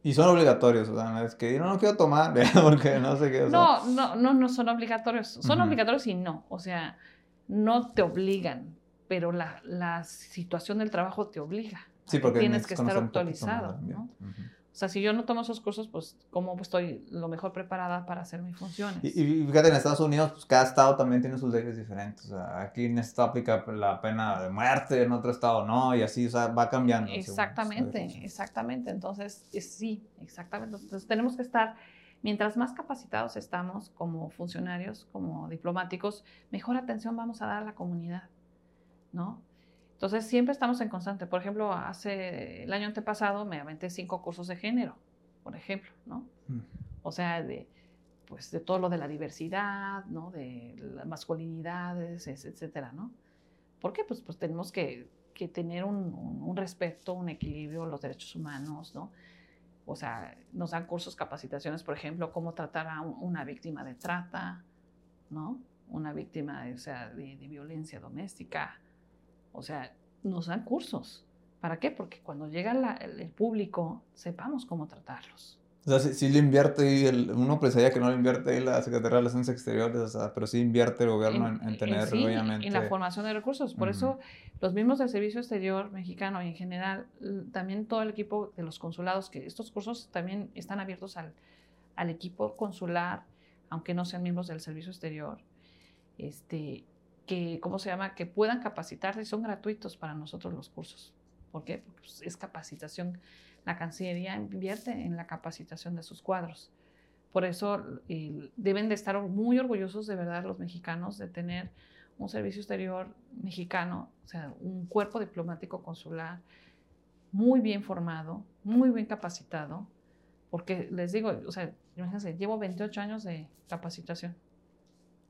Y son obligatorios, o sea, es que yo no quiero tomar, porque no sé qué. No, no, no, no son obligatorios. Son obligatorios y no. O sea, no te obligan pero la, la situación del trabajo te obliga. Sí, porque tienes que estar actualizado, ¿no? O sea, si yo no tomo esos cursos, pues, ¿cómo estoy lo mejor preparada para hacer mis funciones? Y, fíjate, en Estados Unidos, pues, cada estado también tiene sus leyes diferentes. O sea, aquí en este aplica la pena de muerte, en otro estado no, y así, o sea, va cambiando. Exactamente, exactamente. Entonces, sí, exactamente. Entonces, tenemos que estar, mientras más capacitados estamos como funcionarios, como diplomáticos, mejor atención vamos a dar a la comunidad. ¿No? Entonces siempre estamos en constante. Por ejemplo, hace el año antepasado me aventé cinco cursos de género, por ejemplo, ¿no? Mm. O sea, de, pues, de todo lo de la diversidad, ¿no? De las masculinidades, etcétera, ¿no? ¿Por qué? Pues, pues tenemos que, que tener un, un, respeto, un equilibrio, los derechos humanos, ¿no? O sea, nos dan cursos, capacitaciones, por ejemplo, cómo tratar a una víctima de trata, ¿no? Una víctima o sea, de, de violencia doméstica, o sea, nos dan cursos ¿Para qué? Porque cuando llega el público, sepamos cómo tratarlos. O sea, sí, le invierte el, uno pensaría que no le invierte la Secretaría de Relaciones Exteriores, o sea, pero sí invierte el gobierno en, tener, sí, obviamente. En la formación de recursos. Por eso, los mismos del Servicio Exterior mexicano y en general, también todo el equipo de los consulados, que estos cursos también están abiertos al, al equipo consular, aunque no sean miembros del Servicio Exterior, este, que, ¿cómo se llama? Que puedan capacitarse y son gratuitos para nosotros los cursos. ¿Por qué? Porque pues, es capacitación la Cancillería invierte en la capacitación de sus cuadros. Por eso deben de estar muy orgullosos de verdad los mexicanos de tener un servicio exterior mexicano, o sea, un cuerpo diplomático consular muy bien formado, muy bien capacitado, porque les digo, o sea, imagínense, llevo 28 años de capacitación.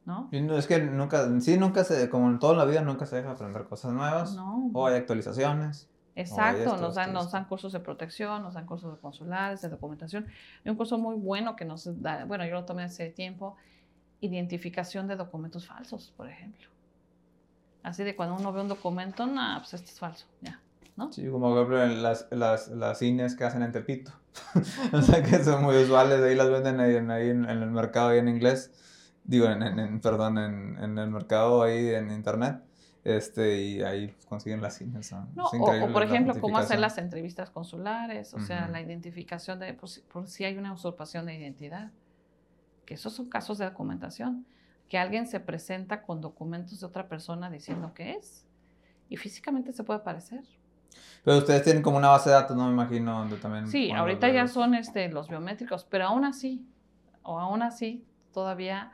¿No? Es que nunca, sí, nunca se, como en toda la vida, nunca se deja aprender cosas nuevas. No. O hay actualizaciones. Exacto, nos, dan, nos dan cursos de protección, nos dan cursos de consulares, de documentación. Hay un curso muy bueno que nos da, bueno, yo lo tomé hace tiempo, identificación de documentos falsos, por ejemplo. Así de cuando uno ve un documento, no, pues este es falso, ya, ¿no? Sí, como por ejemplo las, las, las cines que hacen en Tepito. o sea, que son muy usuales, ahí las venden ahí, en, ahí en, el mercado ahí en inglés. Digo, en, en perdón, en, en el mercado ahí en internet este, y ahí consiguen las cines. No, o, por ejemplo, cómo hacer las entrevistas consulares, o sea, la identificación de por si, hay una usurpación de identidad, que esos son casos de documentación, que alguien se presenta con documentos de otra persona diciendo que es, y físicamente se puede parecer. Pero ustedes tienen como una base de datos, no me imagino, donde también... Sí, ahorita ya son este, los biométricos, pero aún así, o aún así, todavía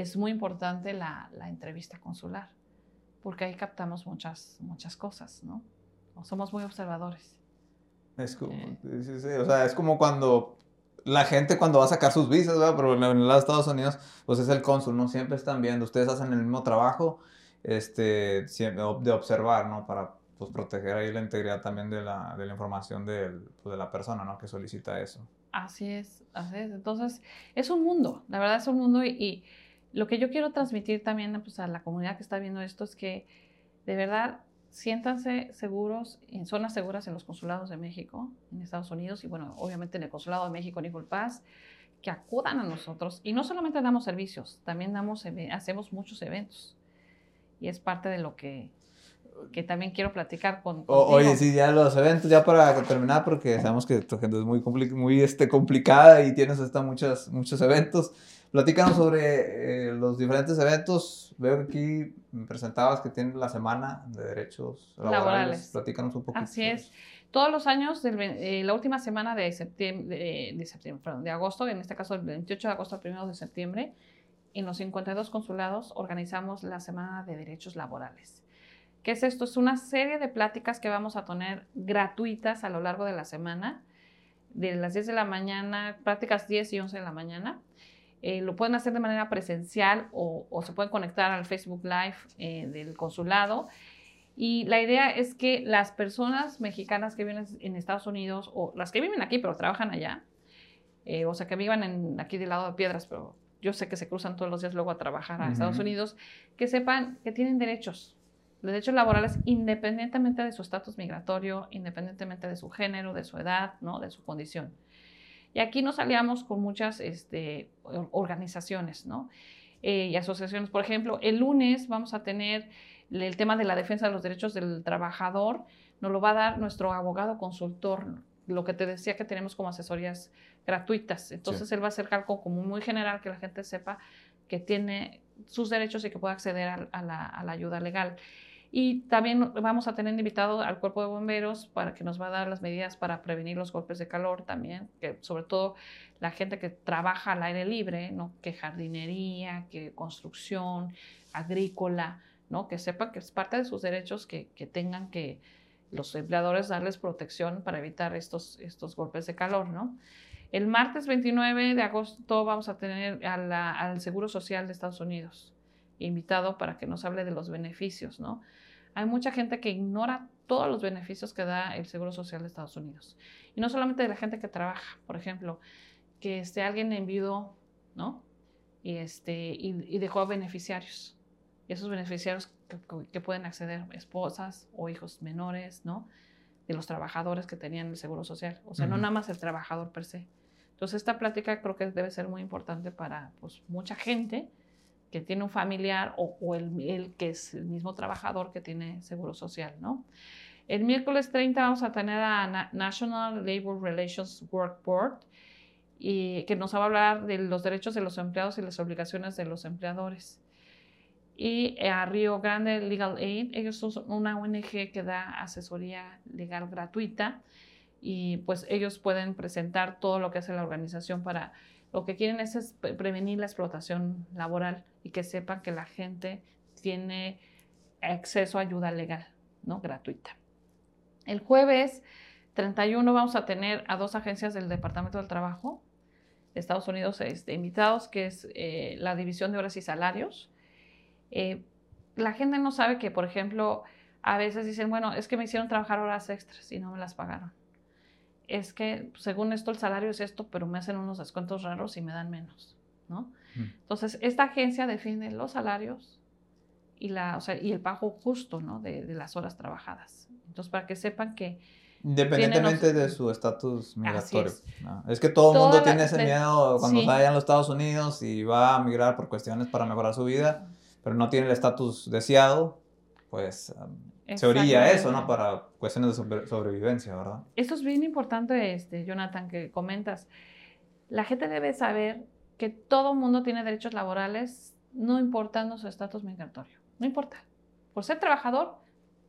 es muy importante la, la entrevista consular porque ahí captamos muchas, muchas cosas, ¿no? Somos muy observadores. Es como, eh. o sea, es como cuando la gente cuando va a sacar sus visas, ¿verdad? Pero en los Estados Unidos, pues es el cónsul, ¿no? Siempre están viendo, ustedes hacen el mismo trabajo este, de observar, ¿no? Para pues, proteger ahí la integridad también de la, de la información del, pues, de la persona, ¿no? Que solicita eso. Así es, así es. Entonces, es un mundo, la verdad es un mundo y lo que yo quiero transmitir también pues, a la comunidad que está viendo esto es que de verdad siéntanse seguros, en zonas seguras en los consulados de México, en Estados Unidos y bueno, obviamente en el consulado de México, Nicole Paz, que acudan a nosotros y no solamente damos servicios, también damos, hacemos muchos eventos y es parte de lo que, que también quiero platicar con. oye, sí, ya los eventos, ya para terminar, porque sabemos que tu gente es muy, muy este, complicada y tienes hasta muchos, muchos eventos. Platícanos sobre eh, los diferentes eventos. Veo que aquí me presentabas que tienen la semana de derechos laborales. Platícanos un poquito. Así es. Todos los años, eh, la última semana de septiembre, de, septiembre perdón, de agosto, en este caso el 28 de agosto al 1 de septiembre, en los 52 consulados organizamos la Semana de Derechos Laborales. ¿Qué es esto? Es una serie de pláticas que vamos a tener gratuitas a lo largo de la semana, de las 10 de la mañana, prácticas 10 y 11 de la mañana eh, lo pueden hacer de manera presencial o, se pueden conectar al Facebook Live eh, del consulado. Y la idea es que las personas mexicanas que viven en Estados Unidos o las que viven aquí pero trabajan allá, eh, o sea, que vivan en, aquí del lado de Piedras, pero yo sé que se cruzan todos los días luego a trabajar a Estados Unidos, que sepan que tienen derechos, derechos laborales independientemente de su estatus migratorio, independientemente de su género, de su edad, ¿no? de su condición. Y aquí nos aliamos con muchas este, organizaciones ¿no? Eh, y asociaciones. Por ejemplo, el lunes vamos a tener el tema de la defensa de los derechos del trabajador. Nos lo va a dar nuestro abogado consultor, lo que te decía que tenemos como asesorías gratuitas. Entonces él va a hacer algo como muy general que la gente sepa que tiene sus derechos y que pueda acceder a, la, a la ayuda legal. Y también vamos a tener invitado al cuerpo de bomberos para que nos va a dar las medidas para prevenir los golpes de calor también, que sobre todo la gente que trabaja al aire libre, ¿no? que jardinería, que construcción, agrícola, ¿no? que sepan que es parte de sus derechos que, que tengan que los empleadores darles protección para evitar estos, estos golpes de calor. ¿no? El martes 29 de agosto vamos a tener al Seguro Social de Estados Unidos invitado para que nos hable de los beneficios, ¿no? Hay mucha gente que ignora todos los beneficios que da el Seguro Social de Estados Unidos. Y no solamente de la gente que trabaja, por ejemplo, que esté alguien en viudo, ¿no? Y, este, y, dejó a beneficiarios. Y esos beneficiarios que, pueden acceder, esposas o hijos menores, ¿no? de los trabajadores que tenían el seguro social. O sea, no nada más el trabajador per se. Entonces, esta plática creo que debe ser muy importante para pues, mucha gente que tiene un familiar o, el, que es el mismo trabajador que tiene seguro social, ¿no? El miércoles 30 vamos a tener a National Labor Relations Work Board, y que nos va a hablar de los derechos de los empleados y las obligaciones de los empleadores. Y a Río Grande Legal Aid, ellos son una ONG que da asesoría legal gratuita y pues ellos pueden presentar todo lo que hace la organización para lo que quieren es, prevenir la explotación laboral y que sepan que la gente tiene acceso a ayuda legal, ¿no? Gratuita. El jueves 31 vamos a tener a dos agencias del Departamento del Trabajo de Estados Unidos este, invitados, que es eh, la División de Horas y Salarios. Eh, la gente no sabe que, por ejemplo, a veces dicen, bueno, es que me hicieron trabajar horas extras y no me las pagaron. Es que, según esto, el salario es esto, pero me hacen unos descuentos raros y me dan menos, ¿no? Entonces, esta agencia defiende los salarios y, la, y el pago justo, ¿no? De, de las horas trabajadas. Entonces, para que sepan que... Independientemente de su estatus migratorio. Es. que todo el mundo tiene ese miedo cuando está allá en los Estados Unidos y va a migrar por cuestiones para mejorar su vida, pero no tiene el estatus deseado, pues se orilla eso, ¿no? Para cuestiones de sobrevivencia, ¿verdad? Esto es bien importante, este, Jonathan, que comentas. La gente debe saber que todo mundo tiene derechos laborales, no importando su estatus migratorio. No importa. Por ser trabajador,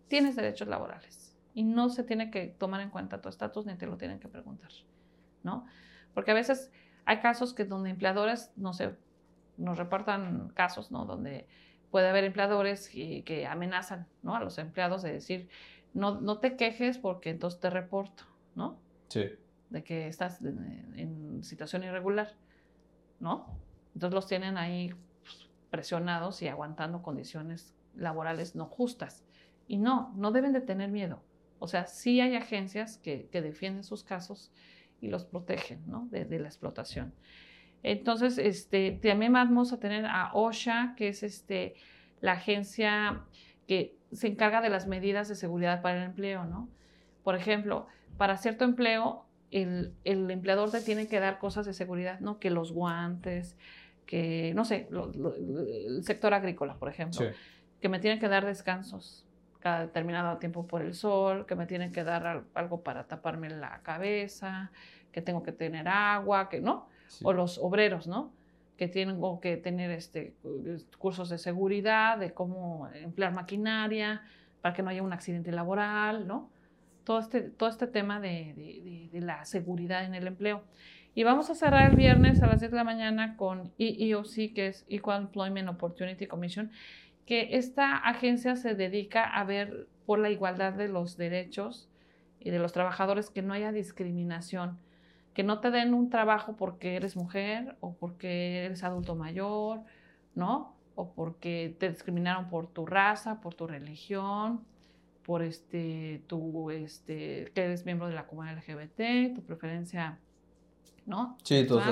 tienes derechos laborales y no se tiene que tomar en cuenta tu estatus ni te lo tienen que preguntar, ¿no? Porque a veces hay casos que donde empleadores, no sé, nos reportan casos, ¿no? Donde puede haber empleadores que, amenazan, ¿no? A los empleados de decir, no, no te quejes porque entonces te reporto, ¿no? Sí. De que estás en, situación irregular, ¿no? Entonces los tienen ahí pues, presionados y aguantando condiciones laborales no justas. Y no, no deben de tener miedo. O sea, sí hay agencias que, defienden sus casos y los protegen ¿no? de, la explotación. Entonces, este, también vamos a tener a OSHA, que es este, la agencia que se encarga de las medidas de seguridad para el empleo, ¿no? Por ejemplo, para cierto empleo, el, empleador te tiene que dar cosas de seguridad, ¿no? Que los guantes, que, no sé, el sector agrícola, por ejemplo, que me tienen que dar descansos, cada determinado tiempo por el sol, que me tienen que dar algo para taparme la cabeza, que tengo que tener agua, que no, o los obreros, ¿no? Que tienen que tener este, cursos de seguridad, de cómo emplear maquinaria, para que no haya un accidente laboral, ¿no? Todo este, todo este tema de, de, de la seguridad en el empleo. Y vamos a cerrar el viernes a las 10 de la mañana con EEOC, que es Equal Employment Opportunity Commission, que esta agencia se dedica a ver por la igualdad de los derechos y de los trabajadores, que no haya discriminación, que no te den un trabajo porque eres mujer o porque eres adulto mayor, ¿no? O porque te discriminaron por tu raza, por tu religión, por este, tu, este, que eres miembro de la comunidad LGBT, tu preferencia, ¿no? Sí, tus,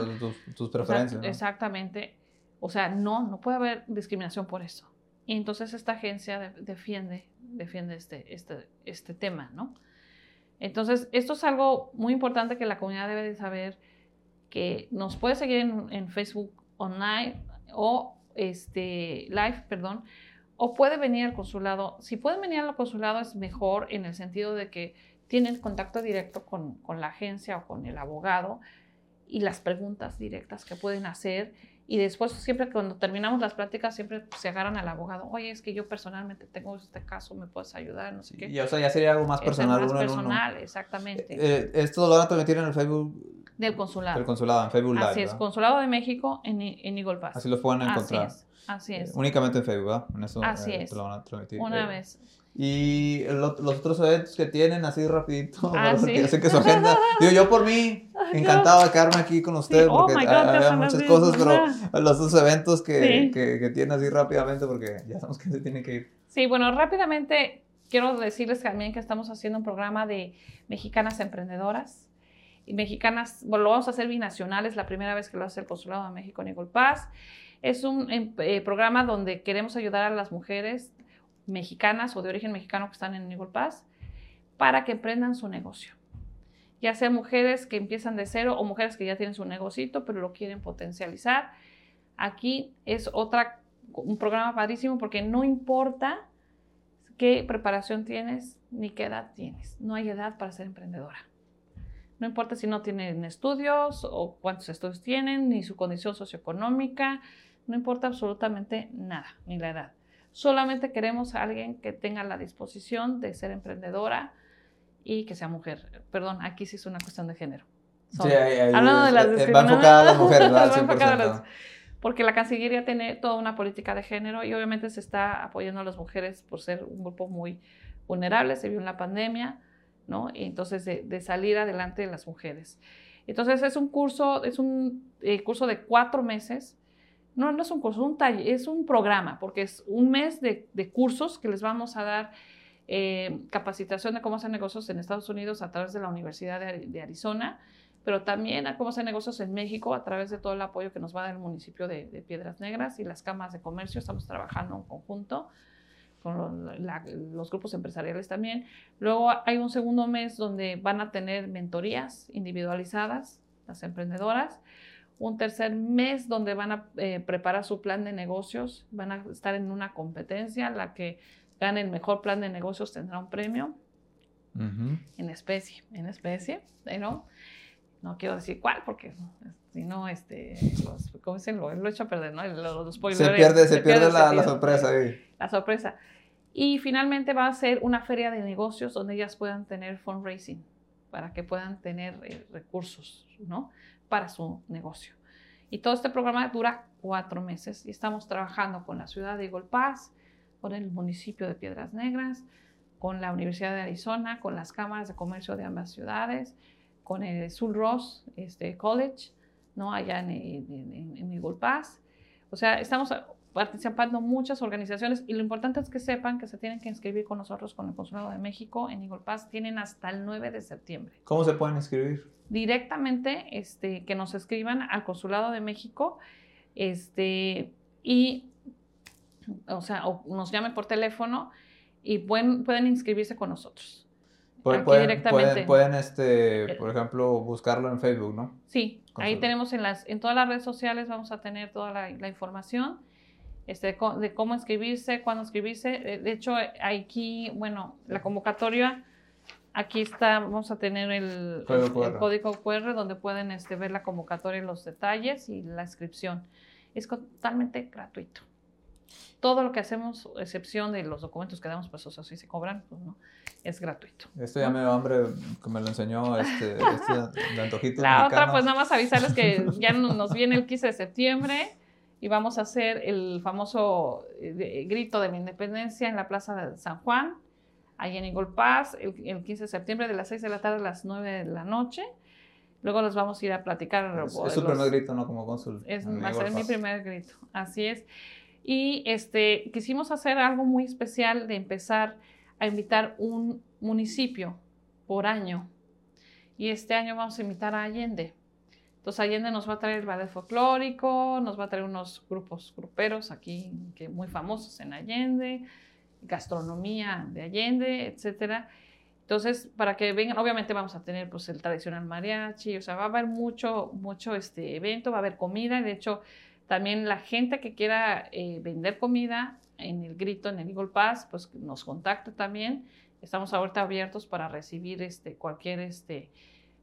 tus, preferencias. Exactamente. O sea, no, no puede haber discriminación por eso. Y entonces esta agencia defiende, defiende este, este, este tema, ¿no? Entonces, esto es algo muy importante que la comunidad debe de saber, que nos puede seguir en, Facebook online o este, live, perdón, o puede venir al consulado. Si pueden venir al consulado es mejor en el sentido de que tienen contacto directo con, con la agencia o con el abogado y las preguntas directas que pueden hacer y después, siempre cuando terminamos las pláticas, siempre se agarran al abogado. Oye, es que yo personalmente tengo este caso, ¿me puedes ayudar? No sé qué. Y o sea, ya sería algo más personal. Es más personal, exactamente. Eh, eh, esto lo van a transmitir en el Facebook. Del consulado. Del consulado, en Facebook Live. Así es, Consulado de México en, en Eagle Pass. Así lo pueden encontrar. Así es. Así es. únicamente en Facebook, ¿verdad? En eso, Así es. Lo van a transmitir. Una vez. Y los otros eventos que tienen así rapidito, ah, porque yo sé que su agenda. Digo, yo por mí, encantado de quedarme aquí con ustedes, oh porque hay, muchas cosas, pero los dos eventos que, que, que tienen así rápidamente, porque ya sabemos que se tiene que ir. Sí, bueno, rápidamente quiero decirles también que estamos haciendo un programa de mexicanas emprendedoras. Y mexicanas, bueno, lo vamos a hacer binacional, es la primera vez que lo hace el Consulado de México Eagle Pass. Es un em, eh, programa donde queremos ayudar a las mujeres mexicanas o de origen mexicano que están en Eagle Pass para que emprendan su negocio. Ya sea mujeres que empiezan de cero o mujeres que ya tienen su negocito, pero lo quieren potencializar. Aquí es otra, un programa padrísimo porque no importa qué preparación tienes ni qué edad tienes. No hay edad para ser emprendedora. No importa si no tienen estudios o cuántos estudios tienen, ni su condición socioeconómica, no importa absolutamente nada, ni la edad. Solamente queremos a alguien que tenga la disposición de ser emprendedora y que sea mujer. Perdón, aquí sí es una cuestión de género. sí, hablando de las eh, Va enfocada a las mujeres, ¿verdad? porque la Cancillería tiene toda una política de género y obviamente se está apoyando a las mujeres por ser un grupo muy vulnerable, se vio en la pandemia, ¿no? Y entonces de, salir adelante de las mujeres. Entonces es un curso, es un eh, curso de cuatro meses. No, no es un curso, es un, programa, porque es un mes de, cursos que les vamos a dar eh, capacitación de cómo hacer negocios en Estados Unidos a través de la Universidad de, Arizona, pero también a cómo hacer negocios en México a través de todo el apoyo que nos va a dar el municipio de, Piedras Negras y las cámaras de comercio. Estamos trabajando en conjunto con los grupos empresariales también. Luego hay un segundo mes donde van a tener mentorías individualizadas, las emprendedoras. Un tercer mes donde van a eh, preparar su plan de negocios, van a estar en una competencia, la que gane el mejor plan de negocios tendrá un premio en especie, en especie, ¿no? No quiero decir cuál, porque si no, este, ¿cómo dicen? Lo, lo he hecho a perder, ¿no? Los, se pierde, se, pierde, la, la, sorpresa ahí. La sorpresa. Y finalmente va a ser una feria de negocios donde ellas puedan tener fundraising, para que puedan tener eh, recursos, ¿no? Para su negocio. Y todo este programa dura cuatro meses y estamos trabajando con la ciudad de Eagle con el municipio de Piedras Negras, con la Universidad de Arizona, con las cámaras de comercio de ambas ciudades, con el Sul Ross este, College, ¿no? allá en, en, en. O sea, estamos participando muchas organizaciones y lo importante es que sepan que se tienen que inscribir con nosotros con el Consulado de México en Eagle Pass. Tienen hasta el 9 de septiembre. ¿Cómo se pueden inscribir? Directamente, este, que nos escriban al Consulado de México este, y, o sea, o nos llamen por teléfono y pueden, pueden inscribirse con nosotros. Pueden, directamente. pueden, este, por ejemplo, buscarlo en Facebook, ¿no? Sí, ahí tenemos en, las, en todas las redes sociales, vamos a tener toda la, la información este, de cómo inscribirse, cuándo inscribirse. De hecho, aquí, bueno, la convocatoria, aquí está, vamos a tener el, código QR donde pueden este, ver la convocatoria y los detalles y la inscripción. Es totalmente gratuito. Todo lo que hacemos, excepción de los documentos que damos, pues, o sea, si se cobran, pues no, es gratuito. Esto ya me dio hambre, que me lo enseñó este, este de antojitos La otra, pues nada más avisarles que ya nos viene el 15 de septiembre y vamos a hacer el famoso eh, grito de la independencia en la Plaza de San Juan, ahí en Eagle Pass, el, 15 de septiembre de las 6 de la tarde a las 9 de la noche. Luego los vamos a ir a platicar. Es, su primer grito, ¿no? Como cónsul. Es, va a ser mi primer grito, así es. Y este, quisimos hacer algo muy especial de empezar a invitar un municipio por año. Y este año vamos a invitar a Allende. Entonces Allende nos va a traer el ballet folclórico, nos va a traer unos grupos gruperos aquí que muy famosos en Allende, gastronomía de Allende, etcétera. Entonces, para que vengan, obviamente vamos a tener pues el tradicional mariachi, o sea, va a haber mucho, mucho este evento, va a haber comida, de hecho, también la gente que quiera eh, vender comida en el grito, en el Eagle Pass, pues nos contacta también. Estamos ahorita abiertos para recibir este, cualquier este,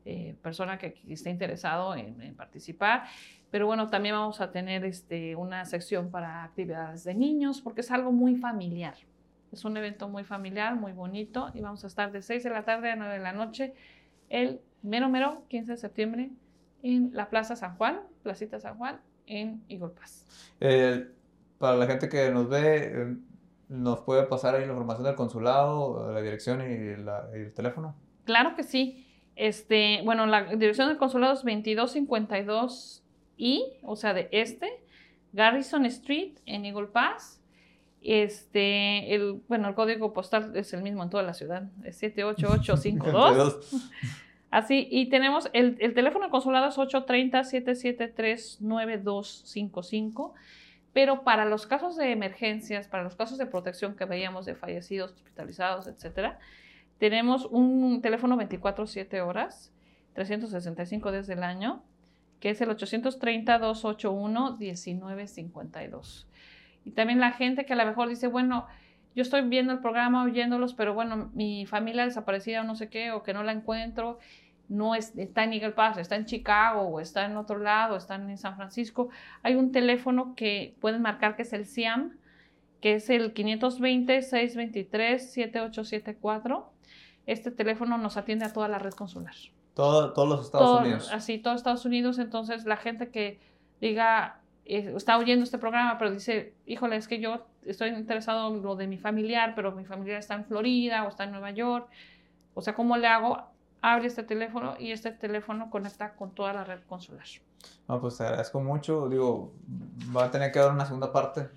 eh, persona que, esté interesado en, participar. Pero bueno, también vamos a tener este, una sección para actividades de niños, porque es algo muy familiar. Es un evento muy familiar, muy bonito, y vamos a estar de 6 de la tarde a 9 de la noche el mero mero 15 de septiembre en la Plaza San Juan, Placita San Juan, en Eagle Pass. para la gente que nos ve, eh, ¿nos puede pasar ahí la información del consulado, la dirección y, y el teléfono? Claro que sí. Este, bueno, la dirección del consulado es 2252 I, o sea, de este, Garrison Street en Eagle Pass. Este, el, bueno, el código postal es el mismo en toda la ciudad, es 78852. Así, y tenemos el, el teléfono del consulado es 830-773-9255, pero para los casos de emergencias, para los casos de protección que veíamos de fallecidos, hospitalizados, etcétera, Tenemos un teléfono 24/7 horas, 365 días del año, que es el 830-281-1952. Y también la gente que a lo mejor dice, bueno, yo estoy viendo el programa, oyéndolos, pero bueno, mi familia desaparecida o no sé qué, o que no la encuentro, no es, está en Eagle Pass, está en Chicago, o está en otro lado, está en San Francisco. Hay un teléfono que pueden marcar que es el SIAM, que es el 520-623-7874. Este teléfono nos atiende a toda la red consular. Todo, todos los Estados Unidos. Así, todos Estados Unidos. Entonces, la gente que diga, eh, está oyendo este programa, pero dice, híjole, es que yo estoy interesado en lo de mi familiar, pero mi familiar está en Florida o está en Nueva York. O sea, ¿cómo le hago? Abre este teléfono y este teléfono conecta con toda la red consular. No, pues te agradezco mucho. Digo, va a tener que dar una segunda parte.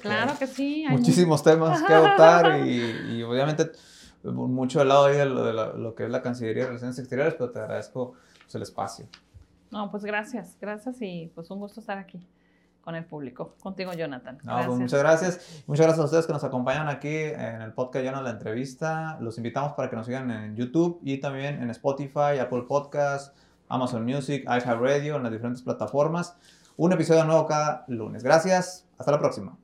Claro que sí. Muchísimos temas que adoptar y, y, obviamente mucho del lado ahí de, lo, de lo, que es la Cancillería de Relaciones Exteriores, pero te agradezco pues, el espacio. No, pues gracias, gracias y pues un gusto estar aquí con el público. Contigo, Jonathan. No, pues muchas gracias. Muchas gracias a ustedes que nos acompañan aquí en el podcast Jonathan, la entrevista. Los invitamos para que nos sigan en YouTube y también en Spotify, Apple Podcasts, Amazon Music, iHeartRadio, en las diferentes plataformas. Un episodio nuevo cada lunes. Gracias. Hasta la próxima.